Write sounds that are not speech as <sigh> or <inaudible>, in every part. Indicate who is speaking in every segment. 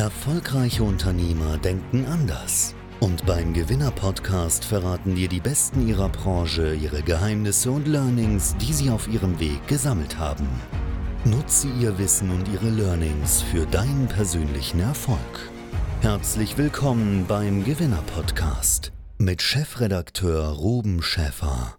Speaker 1: Erfolgreiche Unternehmer denken anders. Und beim Gewinner-Podcast verraten dir die Besten ihrer Branche ihre Geheimnisse und Learnings, die sie auf ihrem Weg gesammelt haben. Nutze ihr Wissen und ihre Learnings für deinen persönlichen Erfolg. Herzlich willkommen beim Gewinner-Podcast mit Chefredakteur Ruben Schäfer.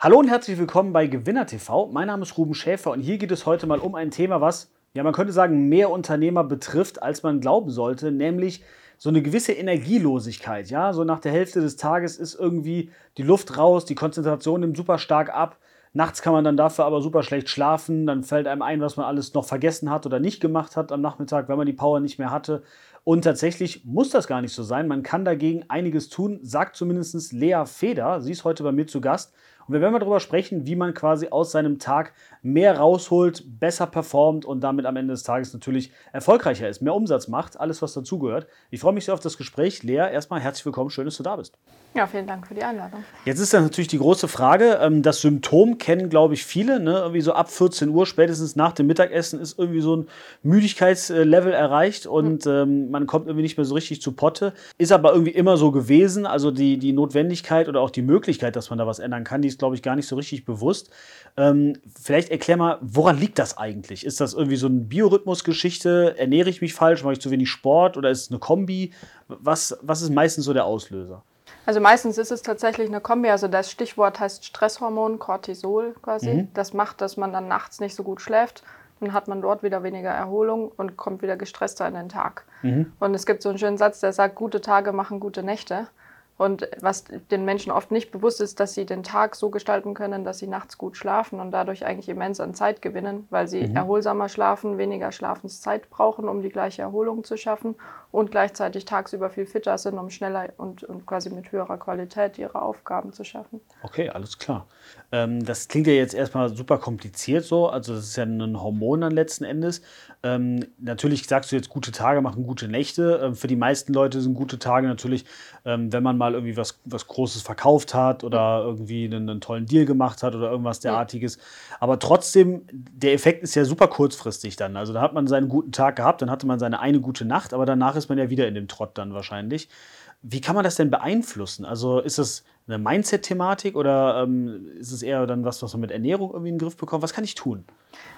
Speaker 2: Hallo und herzlich willkommen bei Gewinner TV. Mein Name ist Ruben Schäfer und hier geht es heute mal um ein Thema, was, ja, man könnte sagen, mehr Unternehmer betrifft, als man glauben sollte, nämlich so eine gewisse Energielosigkeit. Ja, so nach der Hälfte des Tages ist irgendwie die Luft raus, die Konzentration nimmt super stark ab. Nachts kann man dann dafür aber super schlecht schlafen. Dann fällt einem ein, was man alles noch vergessen hat oder nicht gemacht hat am Nachmittag, wenn man die Power nicht mehr hatte. Und tatsächlich muss das gar nicht so sein. Man kann dagegen einiges tun, sagt zumindest Lea Feder. Sie ist heute bei mir zu Gast. Und wir werden mal darüber sprechen, wie man quasi aus seinem Tag mehr rausholt, besser performt und damit am Ende des Tages natürlich erfolgreicher ist, mehr Umsatz macht, alles was dazugehört. Ich freue mich sehr auf das Gespräch. Lea, erstmal herzlich willkommen, schön, dass du da bist.
Speaker 3: Ja, vielen Dank für die Einladung.
Speaker 2: Jetzt ist dann natürlich die große Frage, ähm, das Symptom kennen, glaube ich, viele. Ne? Irgendwie so ab 14 Uhr, spätestens nach dem Mittagessen, ist irgendwie so ein Müdigkeitslevel erreicht und mhm. man kommt irgendwie nicht mehr so richtig zu Potte. Ist aber irgendwie immer so gewesen. Also die, die Notwendigkeit oder auch die Möglichkeit, dass man da was ändern kann, die ist, glaube ich, gar nicht so richtig bewusst. Ähm, vielleicht erklär mal, woran liegt das eigentlich? Ist das irgendwie so eine Biorhythmusgeschichte? Ernähre ich mich falsch? Mache ich zu wenig Sport? Oder ist es eine Kombi? Was, was ist meistens so der Auslöser?
Speaker 3: Also meistens ist es tatsächlich eine Kombi. Also das Stichwort heißt Stresshormon, Cortisol quasi. Mhm. Das macht, dass man dann nachts nicht so gut schläft. Dann hat man dort wieder weniger Erholung und kommt wieder gestresster in den Tag. Mhm. Und es gibt so einen schönen Satz, der sagt, gute Tage machen gute Nächte. Und was den Menschen oft nicht bewusst ist, dass sie den Tag so gestalten können, dass sie nachts gut schlafen und dadurch eigentlich immens an Zeit gewinnen, weil sie mhm. erholsamer schlafen, weniger Schlafenszeit brauchen, um die gleiche Erholung zu schaffen und gleichzeitig tagsüber viel fitter sind, um schneller und, und quasi mit höherer Qualität ihre Aufgaben zu schaffen.
Speaker 2: Okay, alles klar. Ähm, das klingt ja jetzt erstmal super kompliziert so, also das ist ja ein Hormon dann letzten Endes. Ähm, natürlich sagst du jetzt, gute Tage machen gute Nächte. Ähm, für die meisten Leute sind gute Tage natürlich, ähm, wenn man mal irgendwie was, was Großes verkauft hat oder irgendwie einen, einen tollen Deal gemacht hat oder irgendwas derartiges. Aber trotzdem, der Effekt ist ja super kurzfristig dann. Also da hat man seinen guten Tag gehabt, dann hatte man seine eine gute Nacht, aber danach ist man ja wieder in dem Trott dann wahrscheinlich. Wie kann man das denn beeinflussen? Also ist das eine Mindset-Thematik oder ähm, ist es eher dann was, was man mit Ernährung irgendwie in den Griff bekommt? Was kann ich tun?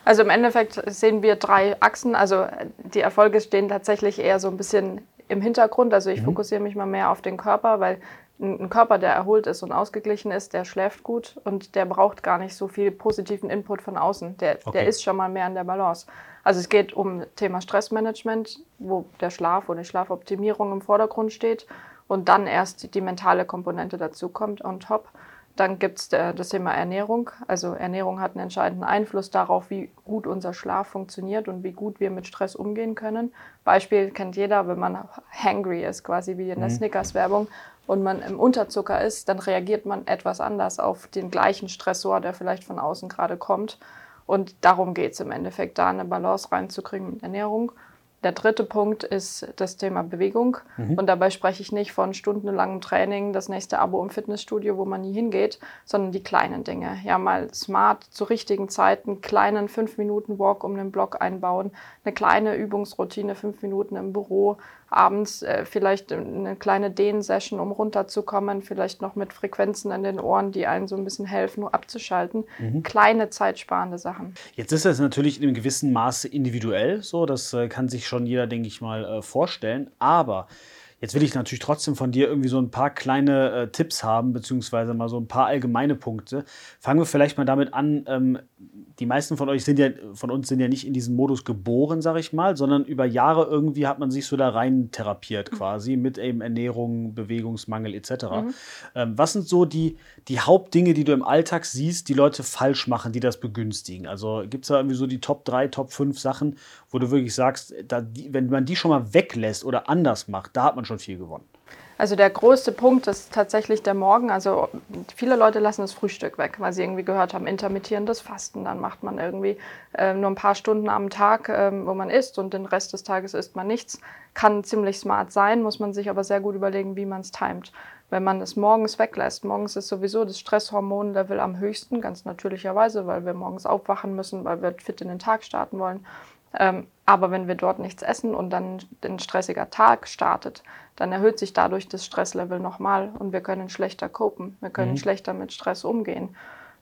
Speaker 3: Also im Endeffekt sehen wir drei Achsen. Also die Erfolge stehen tatsächlich eher so ein bisschen im Hintergrund. Also ich mhm. fokussiere mich mal mehr auf den Körper, weil ein Körper, der erholt ist und ausgeglichen ist, der schläft gut und der braucht gar nicht so viel positiven Input von außen. Der, okay. der ist schon mal mehr in der Balance. Also es geht um Thema Stressmanagement, wo der Schlaf oder die Schlafoptimierung im Vordergrund steht und dann erst die mentale Komponente dazu kommt on top. Dann gibt es äh, das Thema Ernährung. Also Ernährung hat einen entscheidenden Einfluss darauf, wie gut unser Schlaf funktioniert und wie gut wir mit Stress umgehen können. Beispiel kennt jeder, wenn man hangry ist, quasi wie in der mhm. Snickers-Werbung, und man im Unterzucker ist, dann reagiert man etwas anders auf den gleichen Stressor, der vielleicht von außen gerade kommt. Und darum geht es im Endeffekt, da eine Balance reinzukriegen mit Ernährung der dritte Punkt ist das Thema Bewegung. Mhm. Und dabei spreche ich nicht von stundenlangem Training, das nächste Abo im Fitnessstudio, wo man nie hingeht, sondern die kleinen Dinge. Ja, mal smart zu richtigen Zeiten, kleinen 5-Minuten-Walk um den Block einbauen, eine kleine Übungsroutine, 5 Minuten im Büro, abends äh, vielleicht eine kleine Dehn-Session, um runterzukommen, vielleicht noch mit Frequenzen in den Ohren, die einen so ein bisschen helfen, nur abzuschalten. Mhm. Kleine zeitsparende Sachen.
Speaker 2: Jetzt ist das natürlich in einem gewissen Maße individuell, so das äh, kann sich schon jeder, denke ich mal, äh, vorstellen. Aber Jetzt will ich natürlich trotzdem von dir irgendwie so ein paar kleine äh, Tipps haben, beziehungsweise mal so ein paar allgemeine Punkte. Fangen wir vielleicht mal damit an. Ähm, die meisten von euch sind ja, von uns sind ja nicht in diesem Modus geboren, sag ich mal, sondern über Jahre irgendwie hat man sich so da rein therapiert mhm. quasi mit eben Ernährung, Bewegungsmangel etc. Mhm. Ähm, was sind so die, die Hauptdinge, die du im Alltag siehst, die Leute falsch machen, die das begünstigen? Also gibt es da irgendwie so die Top 3, Top 5 Sachen, wo du wirklich sagst, da, die, wenn man die schon mal weglässt oder anders macht, da hat man schon viel gewonnen.
Speaker 3: Also der größte Punkt ist tatsächlich der Morgen. Also viele Leute lassen das Frühstück weg, weil sie irgendwie gehört haben, intermittierendes Fasten. Dann macht man irgendwie äh, nur ein paar Stunden am Tag, äh, wo man isst und den Rest des Tages isst man nichts. Kann ziemlich smart sein, muss man sich aber sehr gut überlegen, wie man es timet. Wenn man es morgens weglässt, morgens ist sowieso das Stresshormonlevel am höchsten, ganz natürlicherweise, weil wir morgens aufwachen müssen, weil wir fit in den Tag starten wollen. Ähm, Aber wenn wir dort nichts essen und dann ein stressiger Tag startet, dann erhöht sich dadurch das Stresslevel nochmal und wir können schlechter copen, wir können mhm. schlechter mit Stress umgehen.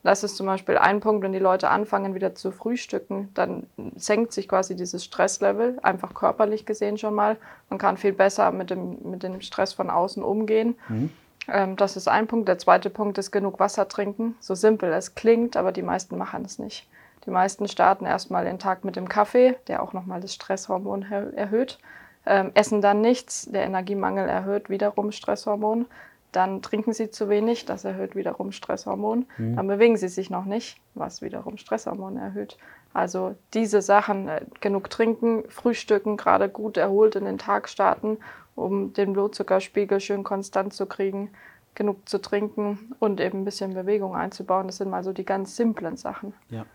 Speaker 3: Das ist zum Beispiel ein Punkt, wenn die Leute anfangen wieder zu frühstücken, dann senkt sich quasi dieses Stresslevel, einfach körperlich gesehen schon mal. Man kann viel besser mit dem, mit dem Stress von außen umgehen. Mhm. Ähm, das ist ein Punkt. Der zweite Punkt ist genug Wasser trinken. So simpel es klingt, aber die meisten machen es nicht. Die meisten starten erstmal den Tag mit dem Kaffee, der auch nochmal das Stresshormon erhöht. Ähm, essen dann nichts, der Energiemangel erhöht wiederum Stresshormon. Dann trinken sie zu wenig, das erhöht wiederum Stresshormon. Mhm. Dann bewegen sie sich noch nicht, was wiederum Stresshormon erhöht. Also diese Sachen, äh, genug trinken, frühstücken, gerade gut erholt in den Tag starten, um den Blutzuckerspiegel schön konstant zu kriegen, genug zu trinken und eben ein bisschen Bewegung einzubauen. Das sind mal so die ganz simplen Sachen.
Speaker 2: Ja,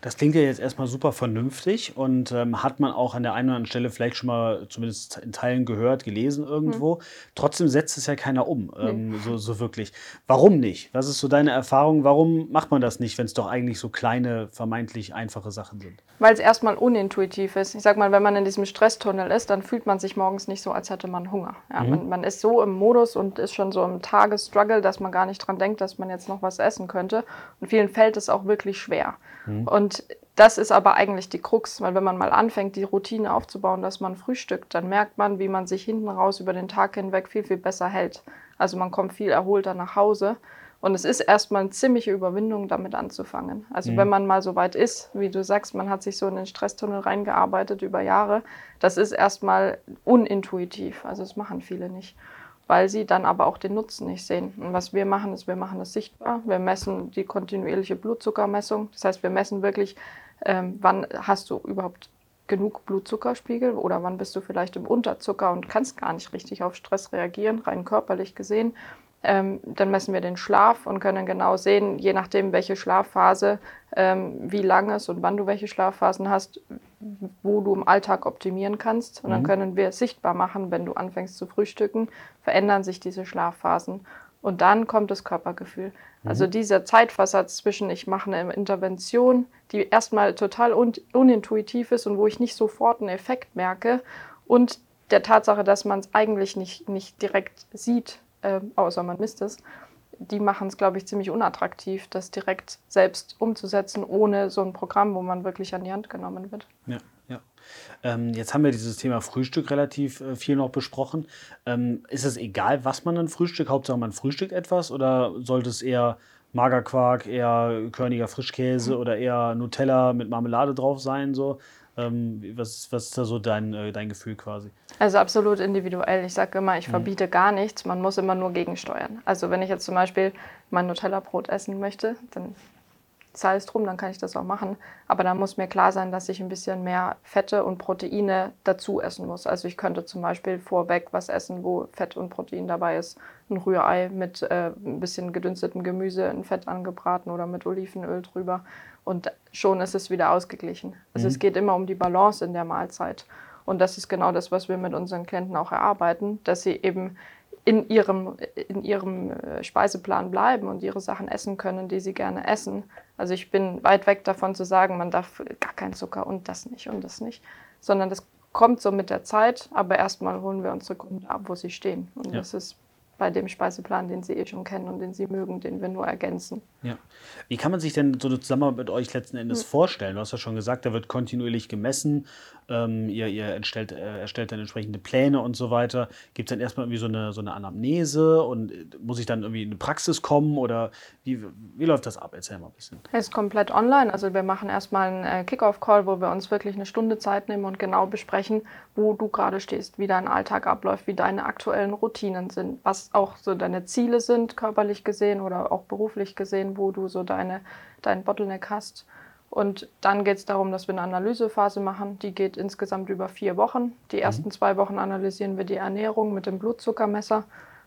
Speaker 2: das klingt ja jetzt erstmal super vernünftig und ähm, hat man auch an der einen oder anderen Stelle vielleicht schon mal zumindest in Teilen gehört, gelesen irgendwo. Mhm. Trotzdem setzt es ja keiner um, ähm, nee. so, so wirklich. Warum nicht? Was ist so deine Erfahrung? Warum macht man das nicht, wenn es doch eigentlich so kleine, vermeintlich einfache Sachen sind?
Speaker 3: Weil es erstmal unintuitiv ist. Ich sag mal, wenn man in diesem Stresstunnel ist, dann fühlt man sich morgens nicht so, als hätte man Hunger. Ja, mhm. man, man ist so im Modus und ist schon so im Tages Struggle, dass man gar nicht dran denkt, dass man jetzt noch was essen könnte. Und vielen fällt es auch wirklich schwer. Mhm. Und das ist aber eigentlich die Krux, weil wenn man mal anfängt, die Routine aufzubauen, dass man frühstückt, dann merkt man, wie man sich hinten raus über den Tag hinweg viel, viel besser hält. Also man kommt viel erholter nach Hause. Und es ist erstmal eine ziemliche Überwindung, damit anzufangen. Also mhm. wenn man mal so weit ist, wie du sagst, man hat sich so in den Stresstunnel reingearbeitet über Jahre, das ist erstmal unintuitiv. Also das machen viele nicht weil sie dann aber auch den Nutzen nicht sehen. Und was wir machen, ist, wir machen das sichtbar. Wir messen die kontinuierliche Blutzuckermessung. Das heißt, wir messen wirklich, ähm, wann hast du überhaupt genug Blutzuckerspiegel oder wann bist du vielleicht im Unterzucker und kannst gar nicht richtig auf Stress reagieren, rein körperlich gesehen. Ähm, dann messen wir den Schlaf und können genau sehen, je nachdem, welche Schlafphase, ähm, wie lange es und wann du welche Schlafphasen hast, wo du im Alltag optimieren kannst. Und dann mhm. können wir sichtbar machen, wenn du anfängst zu frühstücken, verändern sich diese Schlafphasen. Und dann kommt das Körpergefühl. Mhm. Also dieser Zeitversatz zwischen, ich mache eine Intervention, die erstmal total un unintuitiv ist und wo ich nicht sofort einen Effekt merke, und der Tatsache, dass man es eigentlich nicht, nicht direkt sieht, äh, außer man misst es, die machen es, glaube ich, ziemlich unattraktiv, das direkt selbst umzusetzen, ohne so ein Programm, wo man wirklich an die Hand genommen wird.
Speaker 2: Ja, ja. Ähm, jetzt haben wir dieses Thema Frühstück relativ äh, viel noch besprochen. Ähm, ist es egal, was man dann frühstückt? Hauptsache man frühstückt etwas oder sollte es eher Magerquark, eher körniger Frischkäse oder eher Nutella mit Marmelade drauf sein? So? Ähm, was, was ist da so dein, äh, dein Gefühl quasi?
Speaker 3: Also absolut individuell. Ich sage immer, ich mhm. verbiete gar nichts, man muss immer nur gegensteuern. Also wenn ich jetzt zum Beispiel mein Nutella-Brot essen möchte, dann sei es drum, dann kann ich das auch machen. Aber dann muss mir klar sein, dass ich ein bisschen mehr Fette und Proteine dazu essen muss. Also ich könnte zum Beispiel vorweg was essen, wo Fett und Protein dabei ist. Ein Rührei mit äh, ein bisschen gedünstetem Gemüse in Fett angebraten oder mit Olivenöl drüber. Und schon ist es wieder ausgeglichen. Also mhm. es geht immer um die Balance in der Mahlzeit. Und das ist genau das, was wir mit unseren Klienten auch erarbeiten, dass sie eben in ihrem, in ihrem äh, Speiseplan bleiben und ihre Sachen essen können, die sie gerne essen. Also ich bin weit weg davon zu sagen, man darf gar keinen Zucker und das nicht und das nicht, sondern das kommt so mit der Zeit, aber erstmal holen wir unsere Kunden ab, wo sie stehen. Und ja. das ist bei dem Speiseplan, den Sie eh schon kennen und den Sie mögen, den wir nur ergänzen.
Speaker 2: Ja. Wie kann man sich denn so eine Zusammenarbeit mit euch letzten Endes hm. vorstellen? Du hast ja schon gesagt, da wird kontinuierlich gemessen. Ähm, ihr ihr erstellt, äh, erstellt dann entsprechende Pläne und so weiter. Gibt es dann erstmal irgendwie so eine, so eine Anamnese und äh, muss ich dann irgendwie in eine Praxis kommen oder wie, wie läuft das ab? Erzähl mal ein bisschen.
Speaker 3: Es ist komplett online. Also wir machen erstmal einen äh, Kickoff-Call, wo wir uns wirklich eine Stunde Zeit nehmen und genau besprechen, wo du gerade stehst, wie dein Alltag abläuft, wie deine aktuellen Routinen sind, was auch so deine Ziele sind, körperlich gesehen oder auch beruflich gesehen, wo du so deine, deinen Bottleneck hast. Und dann geht es darum, dass wir eine Analysephase machen. Die geht insgesamt über vier Wochen. Die mhm. ersten zwei Wochen analysieren wir die Ernährung mit dem Blutzuckermesser.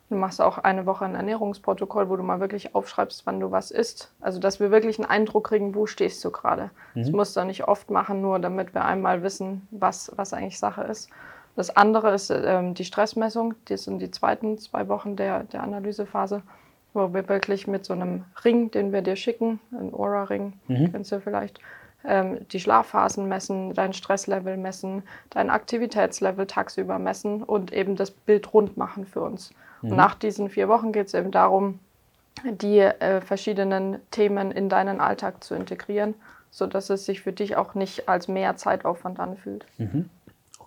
Speaker 3: Du machst auch eine Woche ein Ernährungsprotokoll, wo du mal wirklich aufschreibst, wann du was isst. Also, dass wir wirklich einen Eindruck kriegen, wo stehst du gerade. Mhm. Das musst du nicht oft machen, nur damit wir einmal wissen, was, was eigentlich Sache ist. Das andere ist ähm, die Stressmessung. Das sind die zweiten zwei Wochen der, der Analysephase wo wir wirklich mit so einem Ring, den wir dir schicken, ein Aura-Ring, mhm. kennst du vielleicht, ähm, die Schlafphasen messen, dein Stresslevel messen, dein Aktivitätslevel tagsüber messen und eben das Bild rund machen für uns. Mhm. Und nach diesen vier Wochen geht es eben darum, die äh, verschiedenen Themen in deinen Alltag zu integrieren, sodass es sich für dich auch nicht als mehr Zeitaufwand anfühlt.
Speaker 2: Mhm.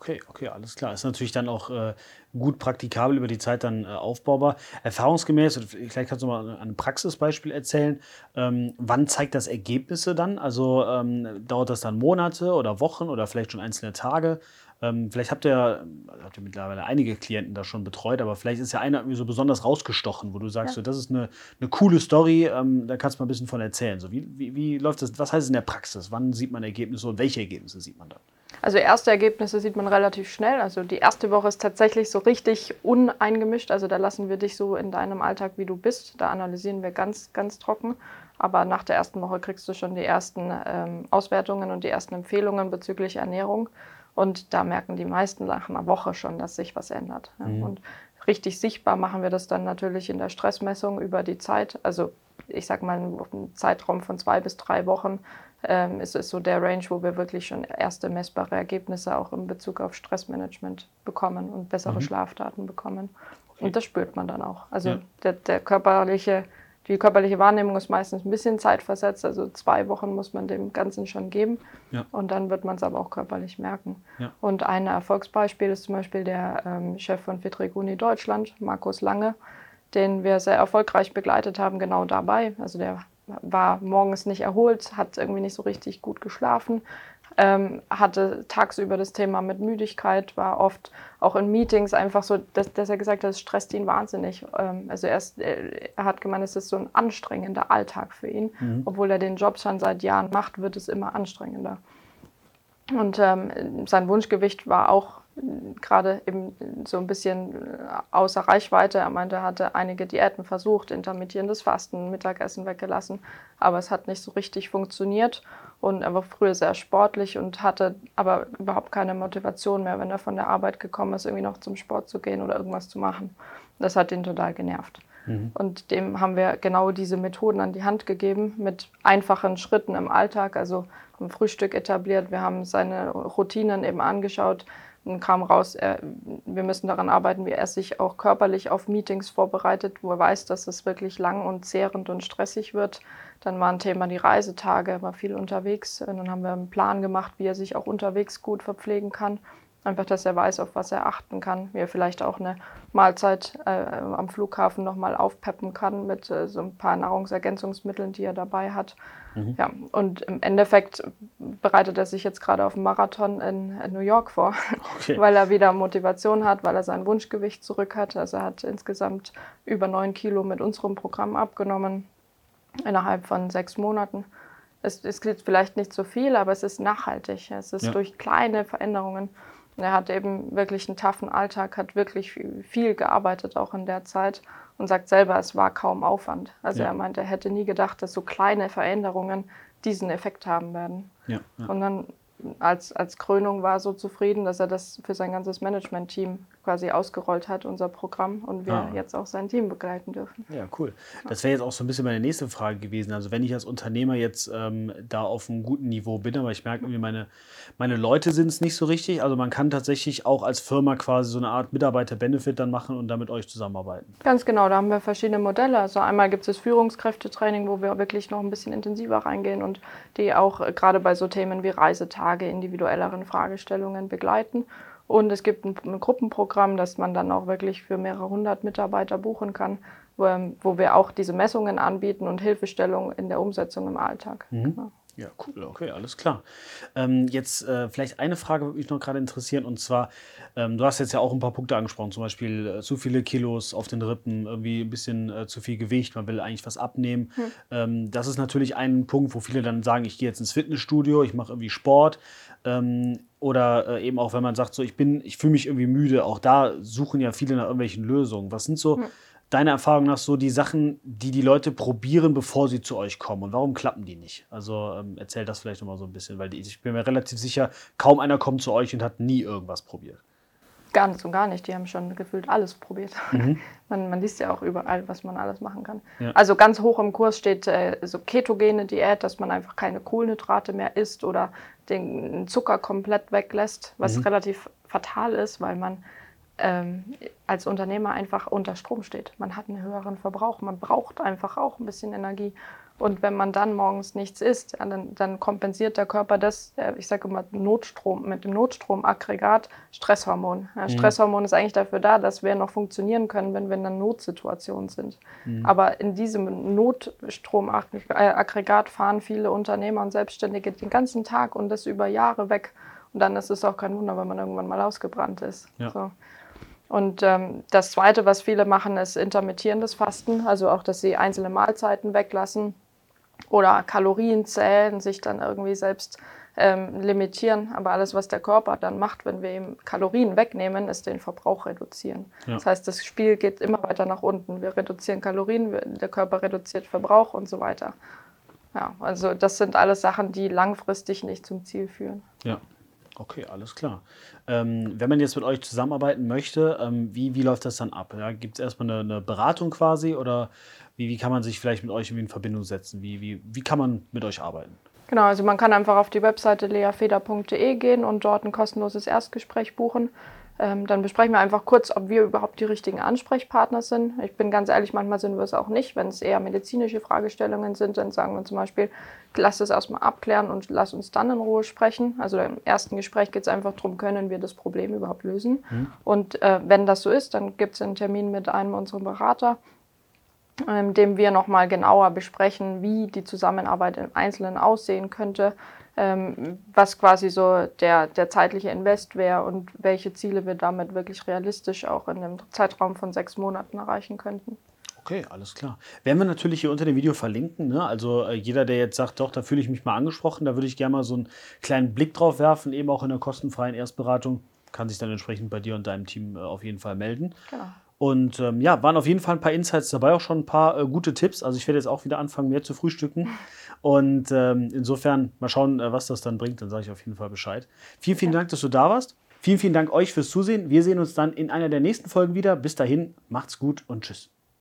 Speaker 2: Okay, okay, alles klar. Ist natürlich dann auch äh, gut praktikabel über die Zeit dann äh, aufbaubar. Erfahrungsgemäß, vielleicht kannst du mal ein Praxisbeispiel erzählen. Ähm, wann zeigt das Ergebnisse dann? Also ähm, dauert das dann Monate oder Wochen oder vielleicht schon einzelne Tage? Ähm, vielleicht habt ihr, habt ihr mittlerweile einige Klienten da schon betreut, aber vielleicht ist ja einer irgendwie so besonders rausgestochen, wo du sagst, ja. so, das ist eine, eine coole Story, ähm, da kannst du mal ein bisschen von erzählen. So, wie, wie, wie läuft das, was heißt es in der Praxis? Wann sieht man Ergebnisse und welche Ergebnisse sieht man dann?
Speaker 3: Also erste Ergebnisse sieht man relativ schnell. Also die erste Woche ist tatsächlich so richtig uneingemischt. Also da lassen wir dich so in deinem Alltag, wie du bist. Da analysieren wir ganz, ganz trocken. Aber nach der ersten Woche kriegst du schon die ersten ähm, Auswertungen und die ersten Empfehlungen bezüglich Ernährung. Und da merken die meisten nach einer Woche schon, dass sich was ändert. Mhm. Und richtig sichtbar machen wir das dann natürlich in der Stressmessung über die Zeit. Also ich sage mal, einen Zeitraum von zwei bis drei Wochen ähm, ist es so der Range, wo wir wirklich schon erste messbare Ergebnisse auch in Bezug auf Stressmanagement bekommen und bessere mhm. Schlafdaten bekommen. Okay. Und das spürt man dann auch. Also ja. der, der körperliche die körperliche Wahrnehmung ist meistens ein bisschen zeitversetzt, also zwei Wochen muss man dem Ganzen schon geben ja. und dann wird man es aber auch körperlich merken. Ja. Und ein Erfolgsbeispiel ist zum Beispiel der ähm, Chef von Fitreguni Deutschland, Markus Lange, den wir sehr erfolgreich begleitet haben, genau dabei. Also der war morgens nicht erholt, hat irgendwie nicht so richtig gut geschlafen, ähm, hatte tagsüber das Thema mit Müdigkeit, war oft auch in Meetings einfach so, dass, dass er gesagt hat, es stresst ihn wahnsinnig. Ähm, also er, ist, er, hat gemeint, es ist so ein anstrengender Alltag für ihn. Mhm. Obwohl er den Job schon seit Jahren macht, wird es immer anstrengender. Und ähm, sein Wunschgewicht war auch gerade eben so ein bisschen äh, außer Reichweite. Er meinte, er hatte einige Diäten versucht, intermittierendes Fasten, Mittagessen weggelassen, aber es hat nicht so richtig funktioniert. Und er war früher sehr sportlich und hatte aber überhaupt keine Motivation mehr, wenn er von der Arbeit gekommen ist, irgendwie noch zum Sport zu gehen oder irgendwas zu machen. Das hat ihn total genervt. Mhm. Und dem haben wir genau diese Methoden an die Hand gegeben mit einfachen Schritten im Alltag. Also haben Frühstück etabliert, wir haben seine Routinen eben angeschaut, und kam raus, wir müssen daran arbeiten, wie er sich auch körperlich auf Meetings vorbereitet, wo er weiß, dass es wirklich lang und zehrend und stressig wird. Dann war ein Thema die Reisetage, er war viel unterwegs. Und dann haben wir einen Plan gemacht, wie er sich auch unterwegs gut verpflegen kann. Einfach, dass er weiß, auf was er achten kann, wie er vielleicht auch eine Mahlzeit äh, am Flughafen nochmal aufpeppen kann mit äh, so ein paar Nahrungsergänzungsmitteln, die er dabei hat. Mhm. Ja, und im Endeffekt bereitet er sich jetzt gerade auf einen Marathon in, in New York vor, okay. <laughs> weil er wieder Motivation hat, weil er sein Wunschgewicht zurück hat. Also er hat insgesamt über neun Kilo mit unserem Programm abgenommen innerhalb von sechs Monaten. Es, es klingt vielleicht nicht so viel, aber es ist nachhaltig. Es ist ja. durch kleine Veränderungen er hat eben wirklich einen taffen Alltag, hat wirklich viel gearbeitet auch in der Zeit und sagt selber, es war kaum Aufwand. Also ja. er meinte, er hätte nie gedacht, dass so kleine Veränderungen diesen Effekt haben werden. Ja, ja. Und dann als, als Krönung war so zufrieden, dass er das für sein ganzes Management-Team quasi ausgerollt hat, unser Programm, und wir ah. jetzt auch sein Team begleiten dürfen.
Speaker 2: Ja, cool. Das wäre jetzt auch so ein bisschen meine nächste Frage gewesen. Also wenn ich als Unternehmer jetzt ähm, da auf einem guten Niveau bin, aber ich merke irgendwie, meine, meine Leute sind es nicht so richtig. Also man kann tatsächlich auch als Firma quasi so eine Art Mitarbeiter-Benefit dann machen und dann mit euch zusammenarbeiten.
Speaker 3: Ganz genau, da haben wir verschiedene Modelle. Also einmal gibt es das Führungskräftetraining, wo wir wirklich noch ein bisschen intensiver reingehen und die auch äh, gerade bei so Themen wie Reisetage, individuelleren Fragestellungen begleiten. Und es gibt ein, ein, Gruppenprogramm, das man dann auch wirklich für mehrere hundert Mitarbeiter buchen kann, wo, wo, wir auch diese Messungen anbieten und Hilfestellung in der Umsetzung im Alltag.
Speaker 2: Mhm. Genau. Ja, cool, okay, alles klar. Ähm, jetzt äh, vielleicht eine Frage würde mich noch gerade interessieren und zwar, ähm, du hast jetzt ja auch ein paar Punkte angesprochen, zum Beispiel äh, zu viele Kilos auf den Rippen, irgendwie ein bisschen äh, zu viel Gewicht, man will eigentlich was abnehmen. Hm. Ähm, das ist natürlich ein Punkt, wo viele dann sagen, ich gehe jetzt ins Fitnessstudio, ich mache irgendwie Sport. Ähm, oder äh, eben auch, wenn man sagt, so ich bin, ich fühle mich irgendwie müde, auch da suchen ja viele nach irgendwelchen Lösungen. Was sind so hm. Deiner Erfahrung nach so die Sachen, die die Leute probieren, bevor sie zu euch kommen? Und warum klappen die nicht? Also ähm, erzähl das vielleicht nochmal so ein bisschen, weil ich bin mir relativ sicher, kaum einer kommt zu euch und hat nie irgendwas probiert.
Speaker 3: Gar nicht und gar nicht. Die haben schon gefühlt alles probiert. Mhm. <laughs> Man, man, liest ja auch überall, was man alles machen kann. Ja. Also ganz hoch im Kurs steht äh, so ketogene Diät, dass man einfach keine Kohlenhydrate mehr isst oder den Zucker komplett weglässt, was mhm. relativ fatal ist, weil man ähm, als Unternehmer einfach unter Strom steht. Man hat einen höheren Verbrauch, man braucht einfach auch ein bisschen Energie. Und wenn man dann morgens nichts isst, dann, dann kompensiert der Körper das, äh, ich sage immer Notstrom, mit dem Notstromaggregat Stresshormon. Mhm. Stresshormon ist eigentlich dafür da, dass wir noch funktionieren können, wenn wir in einer Notsituation sind. Mhm. Aber in diesem Notstromaggregat fahren viele Unternehmer und Selbstständige den ganzen Tag und das über Jahre weg. Und dann ist es auch kein Wunder, wenn man irgendwann mal ausgebrannt ist. Ja. So. Und ähm, das Zweite, was viele machen, ist intermittierendes Fasten, also auch, dass sie einzelne Mahlzeiten weglassen oder Kalorien zählen, sich dann irgendwie selbst ähm, limitieren. Aber alles, was der Körper dann macht, wenn wir ihm Kalorien wegnehmen, ist den Verbrauch reduzieren. Ja. Das heißt, das Spiel geht immer weiter nach unten. Wir reduzieren Kalorien, der Körper reduziert Verbrauch und so weiter. Ja, also das sind alles Sachen, die langfristig nicht zum Ziel führen.
Speaker 2: Ja. Okay, alles klar. Ähm, wenn man jetzt mit euch zusammenarbeiten möchte, ähm, wie, wie läuft das dann ab? Ja, Gibt es erstmal eine, eine, Beratung quasi oder wie, wie kann man sich vielleicht mit euch in Verbindung setzen? Wie, wie, wie kann man mit euch arbeiten?
Speaker 3: Genau, also man kann einfach auf die Webseite leafeder.de gehen und dort ein kostenloses Erstgespräch buchen. Ähm, dann besprechen wir einfach kurz, ob wir überhaupt die richtigen Ansprechpartner sind. Ich bin ganz ehrlich, manchmal sind wir es auch nicht. Wenn es eher medizinische Fragestellungen sind, dann sagen wir zum Beispiel, lass es erstmal abklären und lass uns dann in Ruhe sprechen. Also im ersten Gespräch geht es einfach darum, können wir das Problem überhaupt lösen. Mhm. Und äh, wenn das so ist, dann gibt es einen Termin mit einem unserer Berater in ähm, dem wir nochmal genauer besprechen, wie die Zusammenarbeit im Einzelnen aussehen könnte, ähm, was quasi so der, der zeitliche Invest wäre und welche Ziele wir damit wirklich realistisch auch in einem Zeitraum von sechs Monaten erreichen könnten.
Speaker 2: Okay, alles klar. Werden wir natürlich hier unter dem Video verlinken. Ne? Also äh, jeder, der jetzt sagt, doch, da fühle ich mich mal angesprochen, da würde ich gerne mal so einen kleinen Blick drauf werfen, eben auch in der kostenfreien Erstberatung, kann sich dann entsprechend bei dir und deinem Team äh, auf jeden Fall melden. Genau. Und ähm, ja, waren auf jeden Fall ein paar Insights dabei, auch schon ein paar äh, gute Tipps. Also ich werde jetzt auch wieder anfangen, mehr zu frühstücken. <laughs> Und ähm, insofern mal schauen, äh, was das dann bringt. Dann sage ich auf jeden Fall Bescheid. Vielen, vielen Dank, dass du da warst. Vielen, vielen Dank euch fürs Zusehen. Wir sehen uns dann in einer der nächsten Folgen wieder. Bis dahin, macht's gut und tschüss.